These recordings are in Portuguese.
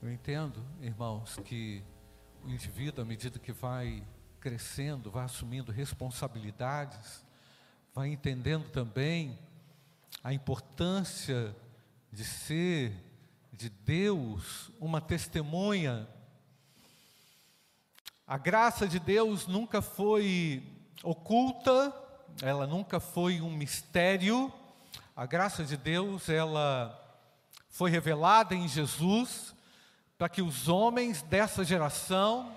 Eu entendo, irmãos, que o indivíduo, à medida que vai crescendo, vai assumindo responsabilidades, vai entendendo também a importância de ser de Deus uma testemunha. A graça de Deus nunca foi oculta, ela nunca foi um mistério. A graça de Deus, ela foi revelada em Jesus para que os homens dessa geração,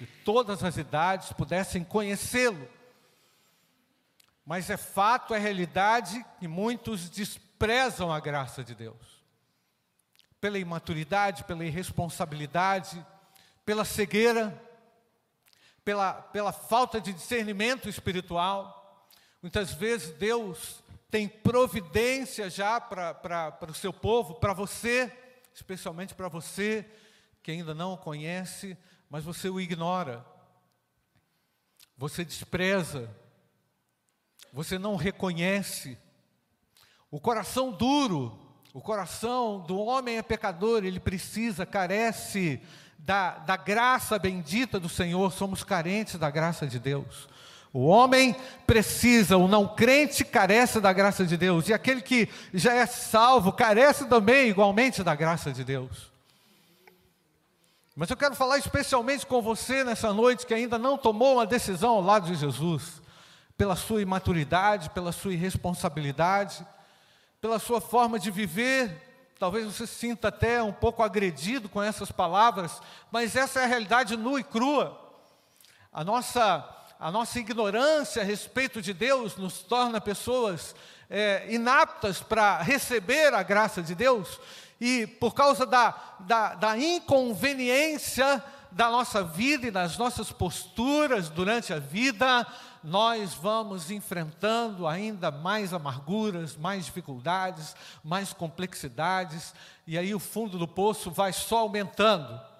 de todas as idades, pudessem conhecê-lo. Mas é fato, é realidade que muitos desprezam a graça de Deus. Pela imaturidade, pela irresponsabilidade, pela cegueira, pela, pela falta de discernimento espiritual. Muitas vezes Deus tem providência já para o seu povo, para você, especialmente para você que ainda não o conhece, mas você o ignora, você despreza, você não reconhece. O coração duro, o coração do homem é pecador, ele precisa, carece da, da graça bendita do Senhor, somos carentes da graça de Deus. O homem precisa, o não crente carece da graça de Deus, e aquele que já é salvo carece também igualmente da graça de Deus. Mas eu quero falar especialmente com você nessa noite que ainda não tomou uma decisão ao lado de Jesus pela sua imaturidade, pela sua irresponsabilidade, pela sua forma de viver. Talvez você se sinta até um pouco agredido com essas palavras, mas essa é a realidade nua e crua. A nossa, a nossa ignorância a respeito de Deus nos torna pessoas é, inaptas para receber a graça de Deus, e por causa da, da, da inconveniência da nossa vida e das nossas posturas durante a vida, nós vamos enfrentando ainda mais amarguras, mais dificuldades, mais complexidades, e aí o fundo do poço vai só aumentando.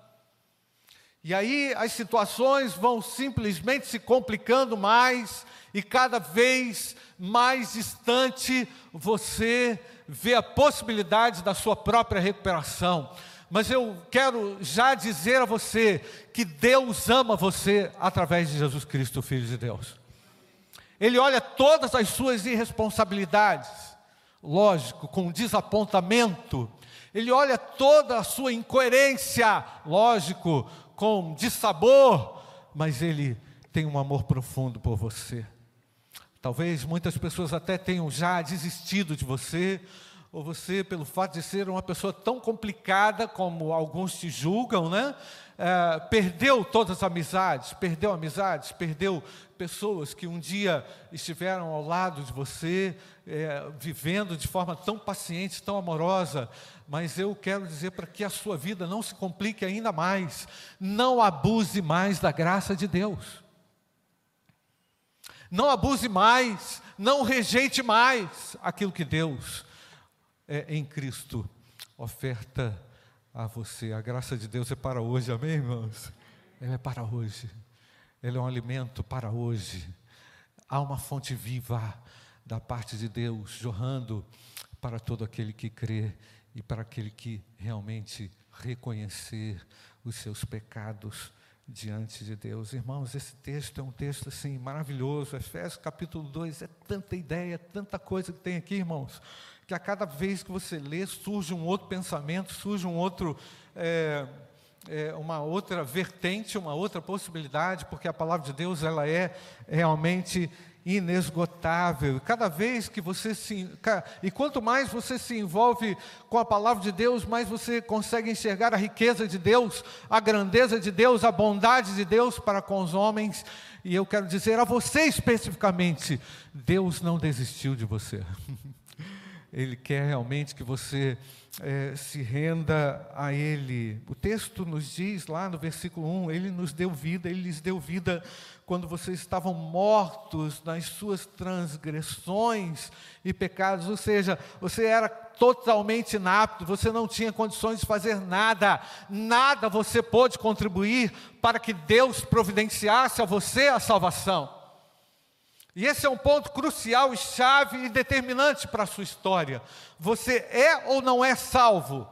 E aí as situações vão simplesmente se complicando mais, e cada vez mais distante você vê a possibilidade da sua própria recuperação. Mas eu quero já dizer a você que Deus ama você através de Jesus Cristo, Filho de Deus. Ele olha todas as suas irresponsabilidades, lógico, com desapontamento. Ele olha toda a sua incoerência, lógico, com dissabor, mas ele tem um amor profundo por você. Talvez muitas pessoas até tenham já desistido de você, ou você, pelo fato de ser uma pessoa tão complicada como alguns te julgam, né? É, perdeu todas as amizades, perdeu amizades, perdeu pessoas que um dia estiveram ao lado de você, é, vivendo de forma tão paciente, tão amorosa. Mas eu quero dizer para que a sua vida não se complique ainda mais, não abuse mais da graça de Deus. Não abuse mais, não rejeite mais aquilo que Deus é, em Cristo oferta a você. A graça de Deus é para hoje, amém, irmãos? Ela é para hoje. Ela é um alimento para hoje. Há uma fonte viva da parte de Deus jorrando para todo aquele que crê e para aquele que realmente reconhecer os seus pecados diante de Deus. Irmãos, esse texto é um texto assim maravilhoso. Efésios capítulo 2 é tanta ideia, tanta coisa que tem aqui, irmãos que a cada vez que você lê surge um outro pensamento, surge um outro, é, é, uma outra vertente, uma outra possibilidade, porque a palavra de Deus ela é realmente inesgotável. Cada vez que você se e quanto mais você se envolve com a palavra de Deus, mais você consegue enxergar a riqueza de Deus, a grandeza de Deus, a bondade de Deus para com os homens. E eu quero dizer a você especificamente, Deus não desistiu de você. Ele quer realmente que você é, se renda a Ele. O texto nos diz lá no versículo 1: Ele nos deu vida, Ele lhes deu vida quando vocês estavam mortos nas suas transgressões e pecados, ou seja, você era totalmente inapto, você não tinha condições de fazer nada, nada você pôde contribuir para que Deus providenciasse a você a salvação. E esse é um ponto crucial chave e determinante para a sua história. Você é ou não é salvo?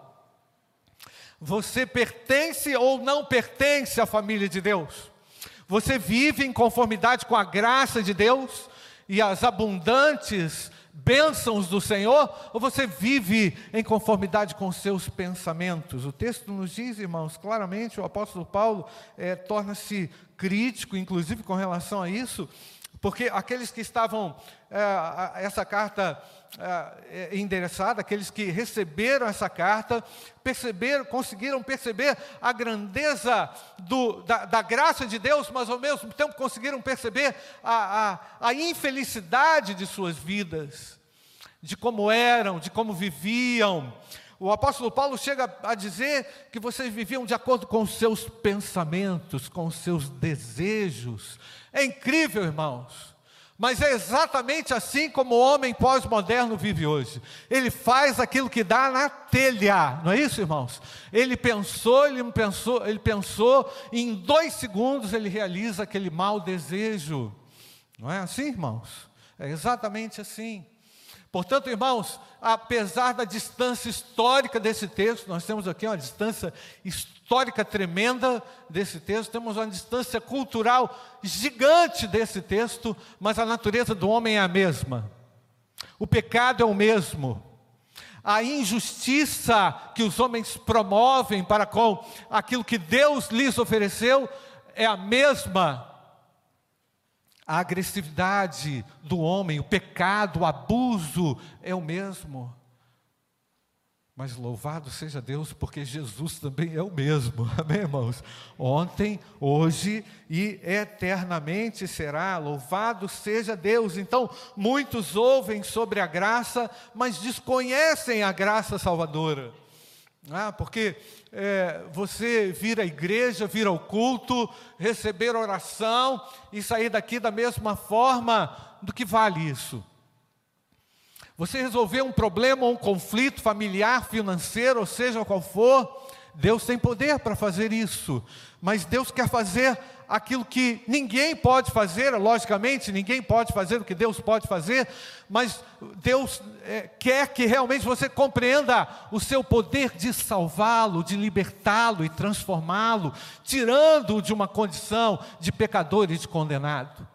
Você pertence ou não pertence à família de Deus? Você vive em conformidade com a graça de Deus e as abundantes bênçãos do Senhor, ou você vive em conformidade com seus pensamentos? O texto nos diz, irmãos, claramente, o apóstolo Paulo é, torna-se crítico, inclusive com relação a isso, porque aqueles que estavam, é, essa carta é, é, endereçada, aqueles que receberam essa carta, perceberam, conseguiram perceber a grandeza do, da, da, graça de Deus, mas ao mesmo tempo conseguiram perceber a, a, a infelicidade de suas vidas, de como eram, de como viviam. O apóstolo Paulo chega a dizer que vocês viviam de acordo com os seus pensamentos, com os seus desejos. É incrível, irmãos. Mas é exatamente assim como o homem pós-moderno vive hoje. Ele faz aquilo que dá na telha, não é isso, irmãos? Ele pensou, ele pensou, ele pensou, e em dois segundos ele realiza aquele mau desejo. Não é assim, irmãos? É exatamente assim. Portanto, irmãos, apesar da distância histórica desse texto, nós temos aqui uma distância histórica tremenda desse texto, temos uma distância cultural gigante desse texto, mas a natureza do homem é a mesma. O pecado é o mesmo. A injustiça que os homens promovem para com aquilo que Deus lhes ofereceu é a mesma a agressividade do homem, o pecado, o abuso é o mesmo. Mas louvado seja Deus, porque Jesus também é o mesmo, amém, irmãos? Ontem, hoje e eternamente será, louvado seja Deus. Então, muitos ouvem sobre a graça, mas desconhecem a graça salvadora. Ah, porque é, você vir à igreja, vir ao culto, receber oração e sair daqui da mesma forma, do que vale isso? Você resolver um problema, um conflito familiar, financeiro, ou seja qual for, Deus tem poder para fazer isso, mas Deus quer fazer aquilo que ninguém pode fazer, logicamente, ninguém pode fazer o que Deus pode fazer, mas Deus é, quer que realmente você compreenda o seu poder de salvá-lo, de libertá-lo e transformá-lo, tirando-o de uma condição de pecador e de condenado.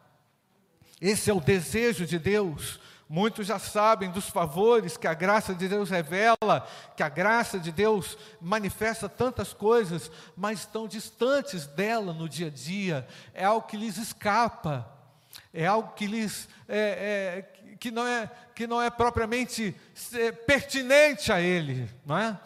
Esse é o desejo de Deus. Muitos já sabem dos favores que a graça de Deus revela, que a graça de Deus manifesta tantas coisas, mas estão distantes dela no dia a dia. É algo que lhes escapa, é algo que lhes é, é, que não é que não é propriamente é, pertinente a Ele, não é?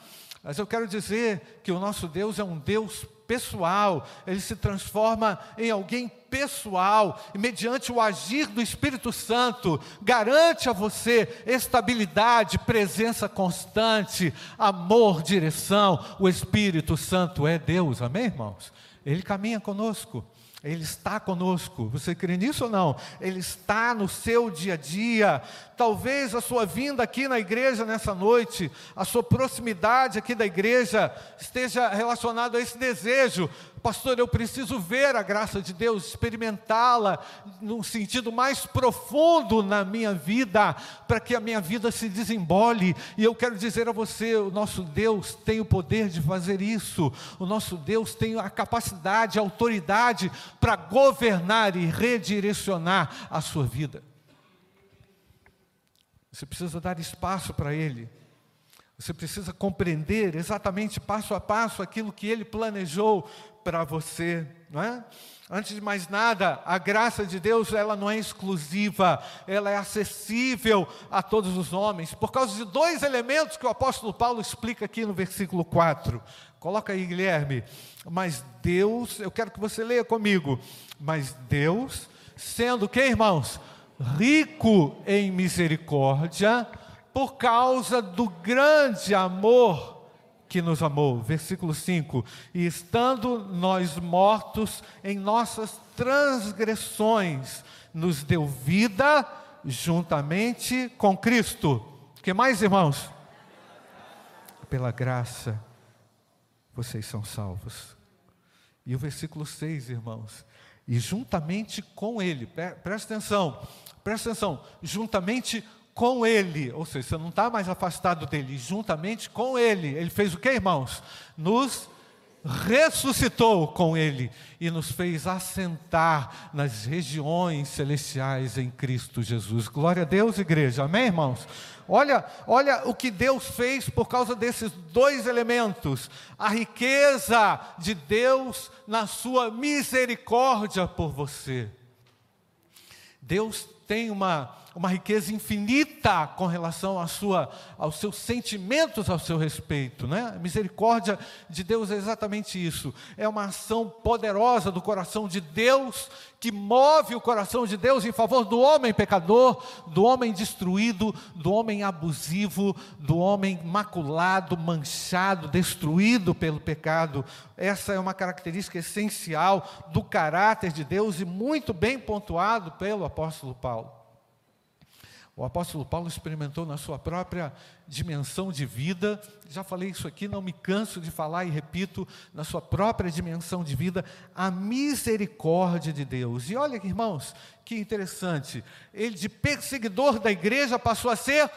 Mas eu quero dizer que o nosso Deus é um Deus pessoal, ele se transforma em alguém pessoal, e mediante o agir do Espírito Santo, garante a você estabilidade, presença constante, amor, direção. O Espírito Santo é Deus, amém, irmãos? Ele caminha conosco. Ele está conosco. Você crê nisso ou não? Ele está no seu dia a dia. Talvez a sua vinda aqui na igreja nessa noite, a sua proximidade aqui da igreja esteja relacionado a esse desejo Pastor, eu preciso ver a graça de Deus, experimentá-la num sentido mais profundo na minha vida, para que a minha vida se desembole. E eu quero dizer a você: o nosso Deus tem o poder de fazer isso, o nosso Deus tem a capacidade, a autoridade para governar e redirecionar a sua vida. Você precisa dar espaço para Ele. Você precisa compreender exatamente passo a passo aquilo que ele planejou para você, não é? Antes de mais nada, a graça de Deus, ela não é exclusiva, ela é acessível a todos os homens, por causa de dois elementos que o apóstolo Paulo explica aqui no versículo 4. Coloca aí, Guilherme. Mas Deus, eu quero que você leia comigo. Mas Deus, sendo que, irmãos, rico em misericórdia, por causa do grande amor que nos amou. Versículo 5: E estando nós mortos em nossas transgressões, nos deu vida juntamente com Cristo. O que mais, irmãos? Pela graça, vocês são salvos. E o versículo 6, irmãos, e juntamente com Ele, presta atenção, presta atenção, juntamente com Ele, ou seja, você não está mais afastado dele, juntamente com Ele, Ele fez o que, irmãos? Nos ressuscitou com Ele e nos fez assentar nas regiões celestiais em Cristo Jesus. Glória a Deus, igreja. Amém, irmãos? Olha, olha o que Deus fez por causa desses dois elementos: a riqueza de Deus na sua misericórdia por você. Deus tem uma uma riqueza infinita com relação à sua, aos seus sentimentos ao seu respeito. Né? A misericórdia de Deus é exatamente isso. É uma ação poderosa do coração de Deus que move o coração de Deus em favor do homem pecador, do homem destruído, do homem abusivo, do homem maculado, manchado, destruído pelo pecado. Essa é uma característica essencial do caráter de Deus e muito bem pontuado pelo apóstolo Paulo. O apóstolo Paulo experimentou na sua própria dimensão de vida, já falei isso aqui, não me canso de falar e repito, na sua própria dimensão de vida, a misericórdia de Deus. E olha, irmãos, que interessante, ele de perseguidor da igreja passou a ser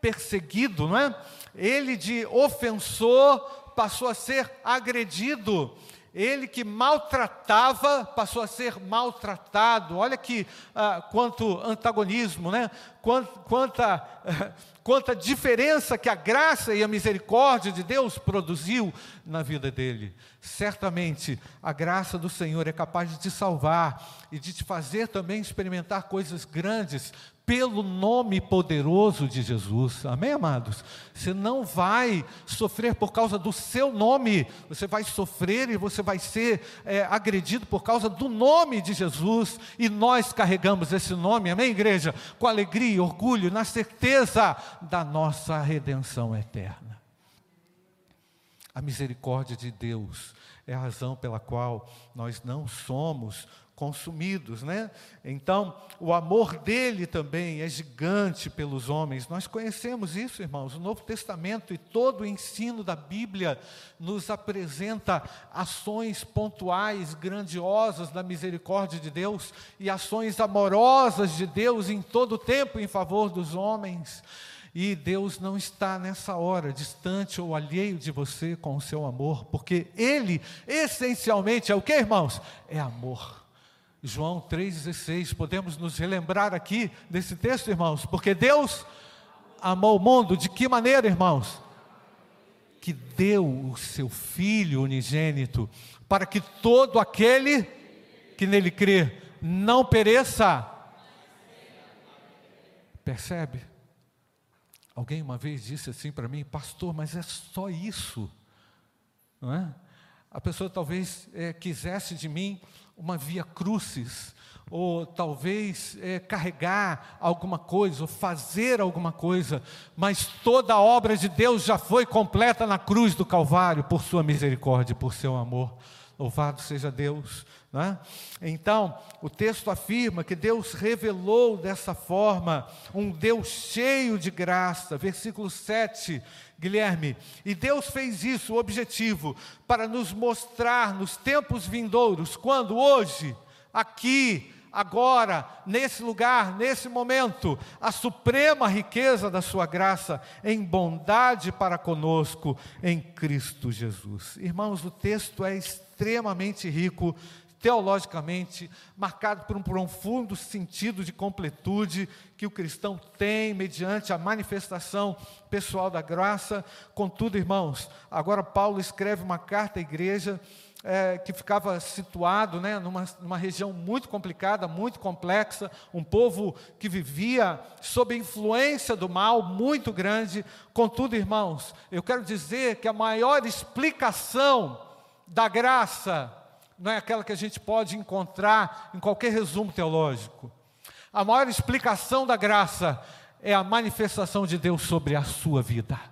perseguido, não é? Ele de ofensor passou a ser agredido. Ele que maltratava passou a ser maltratado. Olha que ah, quanto antagonismo, né? Quanta, quanta, quanta diferença que a graça e a misericórdia de Deus produziu na vida dele. Certamente a graça do Senhor é capaz de te salvar e de te fazer também experimentar coisas grandes pelo nome poderoso de Jesus. Amém, amados? Você não vai sofrer por causa do seu nome, você vai sofrer e você vai ser é, agredido por causa do nome de Jesus, e nós carregamos esse nome, amém, igreja? Com alegria e orgulho, na certeza da nossa redenção eterna. A misericórdia de Deus é a razão pela qual nós não somos consumidos, né? Então, o amor dele também é gigante pelos homens. Nós conhecemos isso, irmãos. O Novo Testamento e todo o ensino da Bíblia nos apresenta ações pontuais, grandiosas da misericórdia de Deus e ações amorosas de Deus em todo o tempo em favor dos homens. E Deus não está nessa hora distante ou alheio de você com o seu amor, porque Ele essencialmente é o que, irmãos? É amor. João 3,16, podemos nos relembrar aqui desse texto, irmãos, porque Deus amou o mundo, de que maneira, irmãos? Que deu o seu Filho unigênito, para que todo aquele que nele crê não pereça. Percebe? Alguém uma vez disse assim para mim, pastor, mas é só isso, não é? A pessoa talvez é, quisesse de mim uma via crucis, ou talvez é, carregar alguma coisa, ou fazer alguma coisa, mas toda a obra de Deus já foi completa na cruz do Calvário, por Sua misericórdia, por seu amor. Louvado seja Deus. Né? Então, o texto afirma que Deus revelou dessa forma um Deus cheio de graça. Versículo 7, Guilherme. E Deus fez isso, o objetivo, para nos mostrar nos tempos vindouros, quando hoje, aqui, agora, nesse lugar, nesse momento, a suprema riqueza da Sua graça em bondade para conosco em Cristo Jesus. Irmãos, o texto é extremamente rico teologicamente, marcado por um profundo sentido de completude que o cristão tem mediante a manifestação pessoal da graça. Contudo, irmãos, agora Paulo escreve uma carta à igreja é, que ficava situado né, numa, numa região muito complicada, muito complexa, um povo que vivia sob influência do mal muito grande. Contudo, irmãos, eu quero dizer que a maior explicação da graça não é aquela que a gente pode encontrar em qualquer resumo teológico. A maior explicação da graça é a manifestação de Deus sobre a sua vida.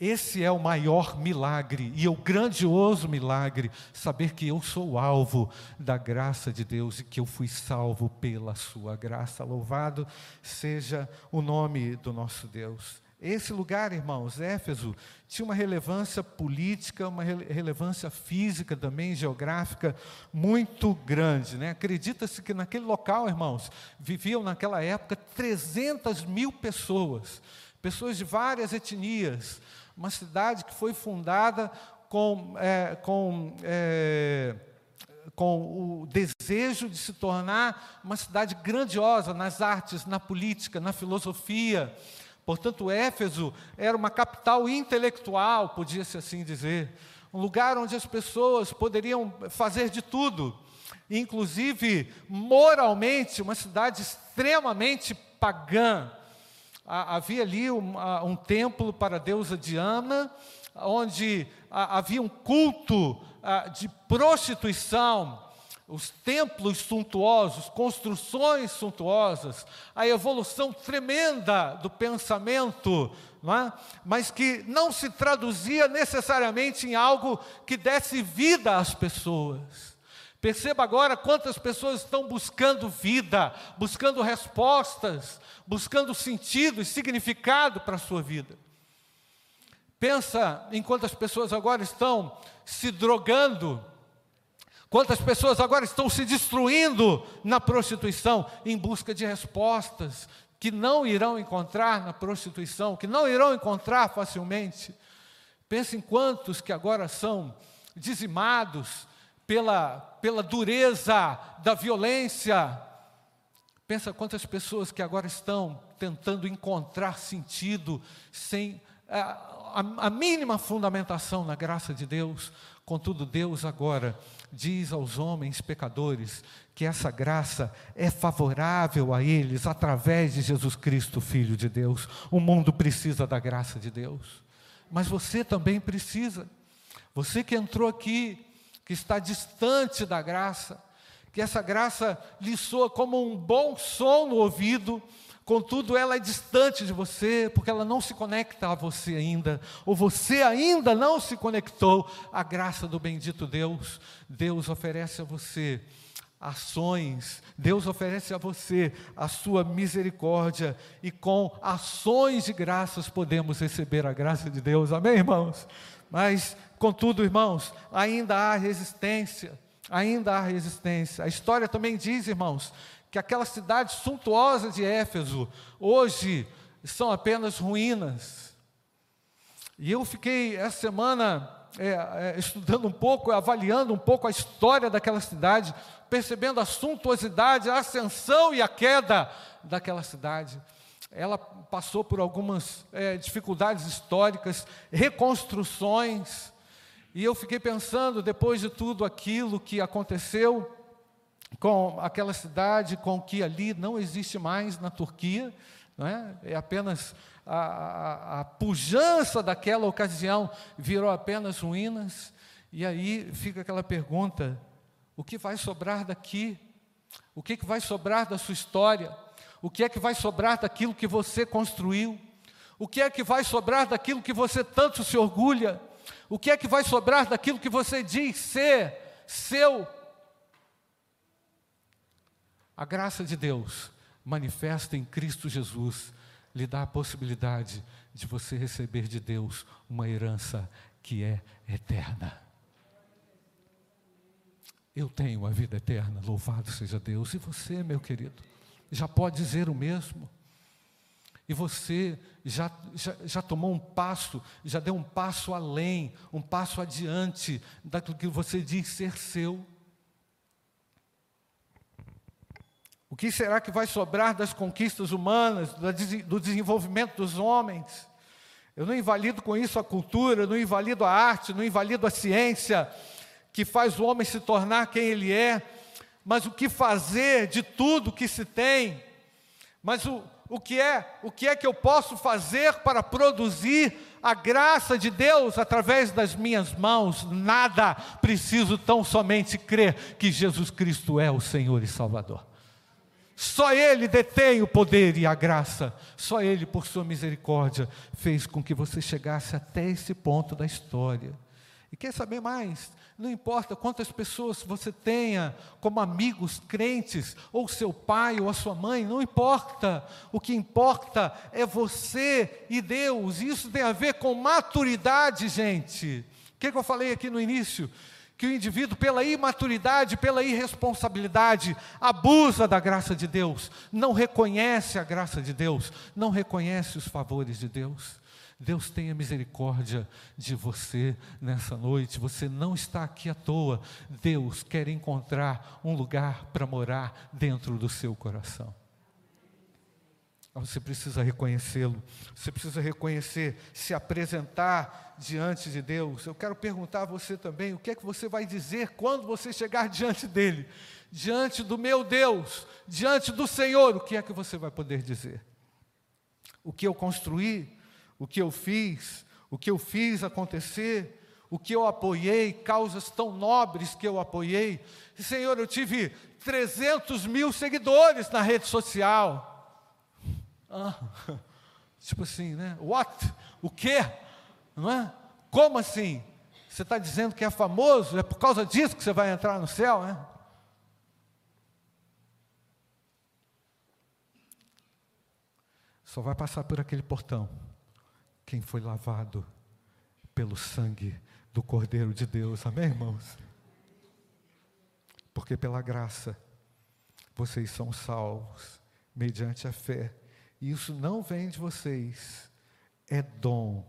Esse é o maior milagre e o grandioso milagre, saber que eu sou alvo da graça de Deus e que eu fui salvo pela sua graça. Louvado seja o nome do nosso Deus. Esse lugar, irmãos, Éfeso, tinha uma relevância política, uma relevância física também, geográfica, muito grande. Né? Acredita-se que naquele local, irmãos, viviam naquela época 300 mil pessoas, pessoas de várias etnias. Uma cidade que foi fundada com. É, com é, com o desejo de se tornar uma cidade grandiosa nas artes, na política, na filosofia. Portanto, Éfeso era uma capital intelectual, podia-se assim dizer, um lugar onde as pessoas poderiam fazer de tudo, inclusive moralmente, uma cidade extremamente pagã. Havia ali um, um templo para a deusa Diana, onde havia um culto de prostituição, os templos suntuosos, construções suntuosas, a evolução tremenda do pensamento, é? mas que não se traduzia necessariamente em algo que desse vida às pessoas. Perceba agora quantas pessoas estão buscando vida, buscando respostas, buscando sentido e significado para a sua vida. Pensa em quantas pessoas agora estão se drogando, quantas pessoas agora estão se destruindo na prostituição em busca de respostas que não irão encontrar na prostituição, que não irão encontrar facilmente. Pense em quantos que agora são dizimados pela, pela dureza da violência. Pensa quantas pessoas que agora estão tentando encontrar sentido sem a, a mínima fundamentação na graça de Deus, contudo, Deus agora diz aos homens pecadores que essa graça é favorável a eles através de Jesus Cristo, Filho de Deus. O mundo precisa da graça de Deus, mas você também precisa. Você que entrou aqui, que está distante da graça, que essa graça lhe soa como um bom som no ouvido, Contudo, ela é distante de você, porque ela não se conecta a você ainda, ou você ainda não se conectou à graça do bendito Deus. Deus oferece a você ações, Deus oferece a você a sua misericórdia, e com ações de graças podemos receber a graça de Deus, amém, irmãos? Mas, contudo, irmãos, ainda há resistência, ainda há resistência. A história também diz, irmãos, que aquela cidade suntuosa de Éfeso, hoje são apenas ruínas. E eu fiquei essa semana é, é, estudando um pouco, avaliando um pouco a história daquela cidade, percebendo a suntuosidade, a ascensão e a queda daquela cidade. Ela passou por algumas é, dificuldades históricas, reconstruções, e eu fiquei pensando, depois de tudo aquilo que aconteceu, com aquela cidade com que ali não existe mais na Turquia, não é? é apenas a, a, a pujança daquela ocasião virou apenas ruínas, e aí fica aquela pergunta: o que vai sobrar daqui? O que, que vai sobrar da sua história? O que é que vai sobrar daquilo que você construiu? O que é que vai sobrar daquilo que você tanto se orgulha? O que é que vai sobrar daquilo que você diz ser seu a graça de Deus, manifesta em Cristo Jesus, lhe dá a possibilidade de você receber de Deus uma herança que é eterna. Eu tenho a vida eterna, louvado seja Deus. E você, meu querido, já pode dizer o mesmo. E você já, já, já, tomou um passo, já deu um passo além, um passo adiante daquilo que você diz ser seu. O que será que vai sobrar das conquistas humanas, do desenvolvimento dos homens? Eu não invalido com isso a cultura, não invalido a arte, não invalido a ciência, que faz o homem se tornar quem ele é, mas o que fazer de tudo que se tem? Mas o, o que é, o que é que eu posso fazer para produzir a graça de Deus através das minhas mãos? Nada, preciso tão somente crer que Jesus Cristo é o Senhor e Salvador. Só Ele detém o poder e a graça. Só Ele, por sua misericórdia, fez com que você chegasse até esse ponto da história. E quer saber mais? Não importa quantas pessoas você tenha como amigos crentes, ou seu pai ou a sua mãe, não importa. O que importa é você e Deus. Isso tem a ver com maturidade, gente. O que, que eu falei aqui no início? Que o indivíduo, pela imaturidade, pela irresponsabilidade, abusa da graça de Deus, não reconhece a graça de Deus, não reconhece os favores de Deus. Deus tenha misericórdia de você nessa noite. Você não está aqui à toa. Deus quer encontrar um lugar para morar dentro do seu coração. Você precisa reconhecê-lo, você precisa reconhecer, se apresentar diante de Deus. Eu quero perguntar a você também: o que é que você vai dizer quando você chegar diante dele, diante do meu Deus, diante do Senhor? O que é que você vai poder dizer? O que eu construí, o que eu fiz, o que eu fiz acontecer, o que eu apoiei, causas tão nobres que eu apoiei. Senhor, eu tive 300 mil seguidores na rede social. Ah, tipo assim, né? What? O quê? Não é? Como assim? Você está dizendo que é famoso? É por causa disso que você vai entrar no céu, né? Só vai passar por aquele portão quem foi lavado pelo sangue do Cordeiro de Deus. Amém, irmãos? Porque pela graça vocês são salvos mediante a fé. E isso não vem de vocês, é dom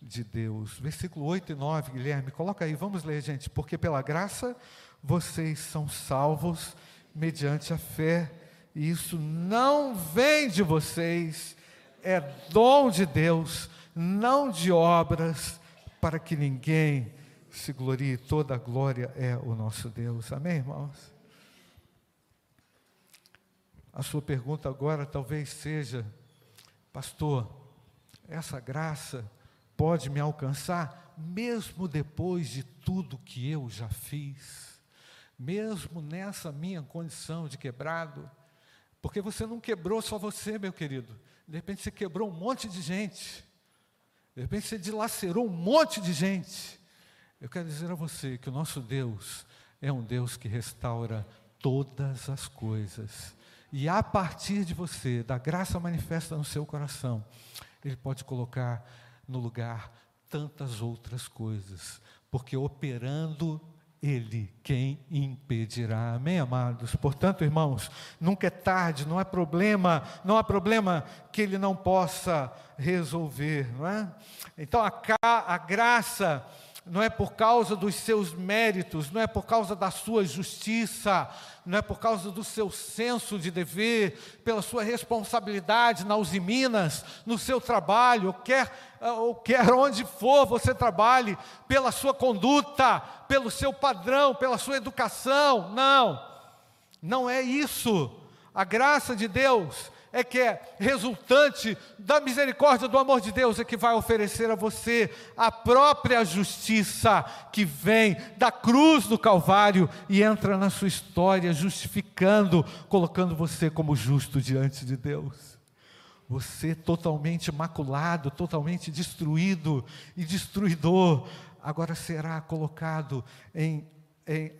de Deus. Versículo 8 e 9, Guilherme, coloca aí, vamos ler, gente. Porque pela graça vocês são salvos mediante a fé. E isso não vem de vocês, é dom de Deus não de obras, para que ninguém se glorie, toda a glória é o nosso Deus. Amém, irmãos? A sua pergunta agora talvez seja, pastor, essa graça pode me alcançar mesmo depois de tudo que eu já fiz, mesmo nessa minha condição de quebrado, porque você não quebrou só você, meu querido, de repente você quebrou um monte de gente. De repente você dilacerou um monte de gente. Eu quero dizer a você que o nosso Deus é um Deus que restaura todas as coisas. E a partir de você, da graça manifesta no seu coração, Ele pode colocar no lugar tantas outras coisas, porque operando ele quem impedirá. Amém, amados? Portanto, irmãos, nunca é tarde, não é problema, não há problema que ele não possa resolver, não é? Então a, a graça não é por causa dos seus méritos, não é por causa da sua justiça, não é por causa do seu senso de dever, pela sua responsabilidade na Usiminas, no seu trabalho, quer, ou quer onde for você trabalhe, pela sua conduta, pelo seu padrão, pela sua educação. Não, não é isso. A graça de Deus é que é resultante da misericórdia do amor de Deus, é que vai oferecer a você a própria justiça que vem da cruz do Calvário e entra na sua história, justificando, colocando você como justo diante de Deus. Você totalmente maculado, totalmente destruído e destruidor, agora será colocado em, em,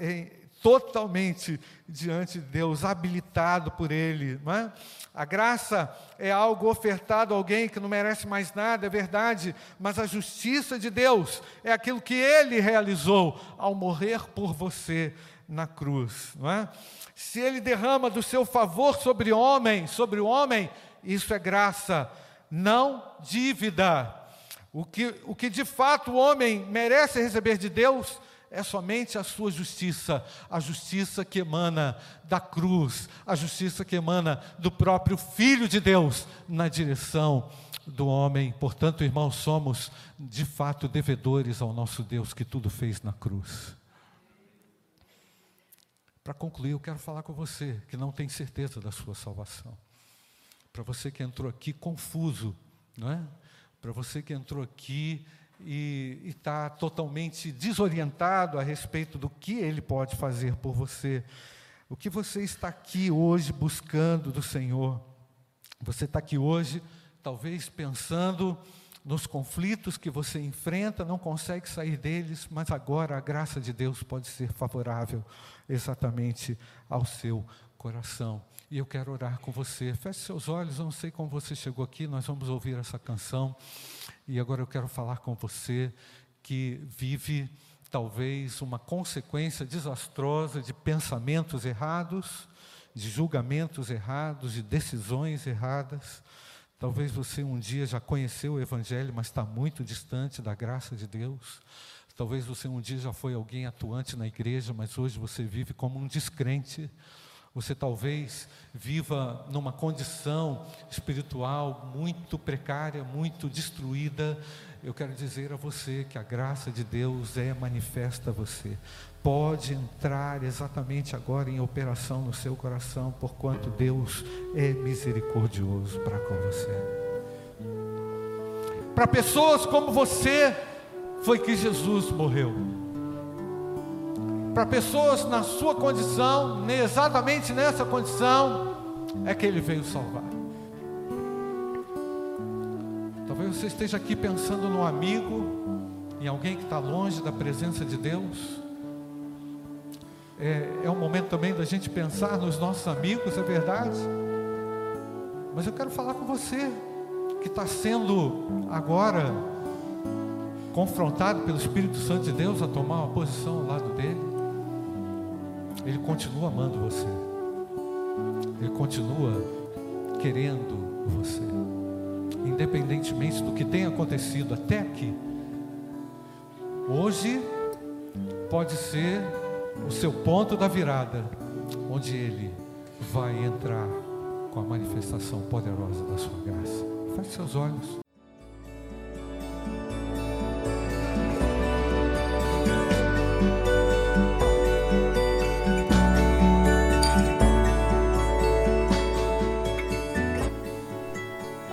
em totalmente diante de Deus, habilitado por Ele. É? A graça é algo ofertado a alguém que não merece mais nada, é verdade, mas a justiça de Deus é aquilo que Ele realizou ao morrer por você na cruz. É? Se Ele derrama do seu favor sobre homem, sobre o homem, isso é graça, não dívida. O que, o que de fato o homem merece receber de Deus é somente a sua justiça, a justiça que emana da cruz, a justiça que emana do próprio Filho de Deus na direção do homem. Portanto, irmãos, somos de fato devedores ao nosso Deus que tudo fez na cruz. Para concluir, eu quero falar com você que não tem certeza da sua salvação. Para você que entrou aqui confuso, não é? Para você que entrou aqui e está totalmente desorientado a respeito do que Ele pode fazer por você. O que você está aqui hoje buscando do Senhor? Você está aqui hoje, talvez pensando nos conflitos que você enfrenta, não consegue sair deles, mas agora a graça de Deus pode ser favorável exatamente ao seu coração. E eu quero orar com você. Feche seus olhos, eu não sei como você chegou aqui, nós vamos ouvir essa canção. E agora eu quero falar com você que vive talvez uma consequência desastrosa de pensamentos errados, de julgamentos errados, de decisões erradas. Talvez você um dia já conheceu o Evangelho, mas está muito distante da graça de Deus. Talvez você um dia já foi alguém atuante na igreja, mas hoje você vive como um descrente. Você talvez viva numa condição espiritual muito precária, muito destruída. Eu quero dizer a você que a graça de Deus é manifesta a você. Pode entrar exatamente agora em operação no seu coração, porquanto Deus é misericordioso para com você. Para pessoas como você, foi que Jesus morreu para pessoas na sua condição, exatamente nessa condição, é que Ele veio salvar. Talvez você esteja aqui pensando no amigo, em alguém que está longe da presença de Deus. É, é um momento também da gente pensar nos nossos amigos, é verdade. Mas eu quero falar com você, que está sendo agora confrontado pelo Espírito Santo de Deus a tomar uma posição ao lado dele. Ele continua amando você. Ele continua querendo você. Independentemente do que tenha acontecido até aqui. Hoje pode ser o seu ponto da virada, onde ele vai entrar com a manifestação poderosa da sua graça. Feche seus olhos.